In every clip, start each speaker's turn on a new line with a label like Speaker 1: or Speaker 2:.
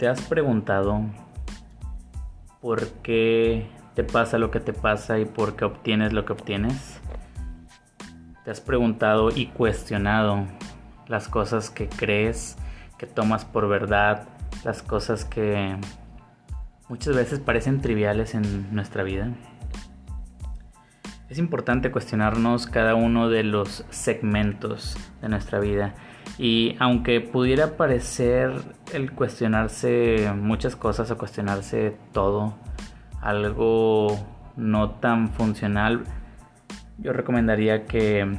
Speaker 1: ¿Te has preguntado por qué te pasa lo que te pasa y por qué obtienes lo que obtienes? ¿Te has preguntado y cuestionado las cosas que crees, que tomas por verdad, las cosas que muchas veces parecen triviales en nuestra vida? Es importante cuestionarnos cada uno de los segmentos de nuestra vida. Y aunque pudiera parecer el cuestionarse muchas cosas o cuestionarse todo algo no tan funcional, yo recomendaría que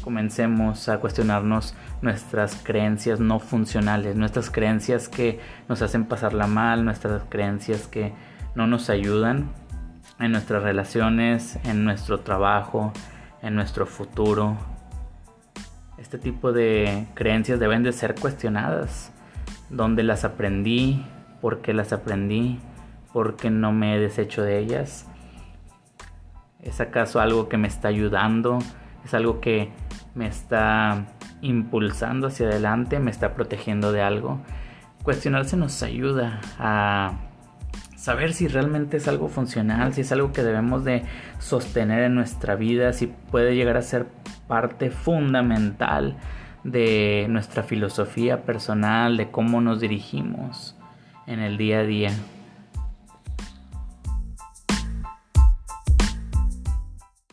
Speaker 1: comencemos a cuestionarnos nuestras creencias no funcionales, nuestras creencias que nos hacen pasarla mal, nuestras creencias que no nos ayudan en nuestras relaciones, en nuestro trabajo, en nuestro futuro. Este tipo de creencias deben de ser cuestionadas. ¿Dónde las aprendí? ¿Por qué las aprendí? ¿Por qué no me he deshecho de ellas? ¿Es acaso algo que me está ayudando? ¿Es algo que me está impulsando hacia adelante? ¿Me está protegiendo de algo? Cuestionarse nos ayuda a saber si realmente es algo funcional, si es algo que debemos de sostener en nuestra vida, si puede llegar a ser parte fundamental de nuestra filosofía personal, de cómo nos dirigimos en el día a día.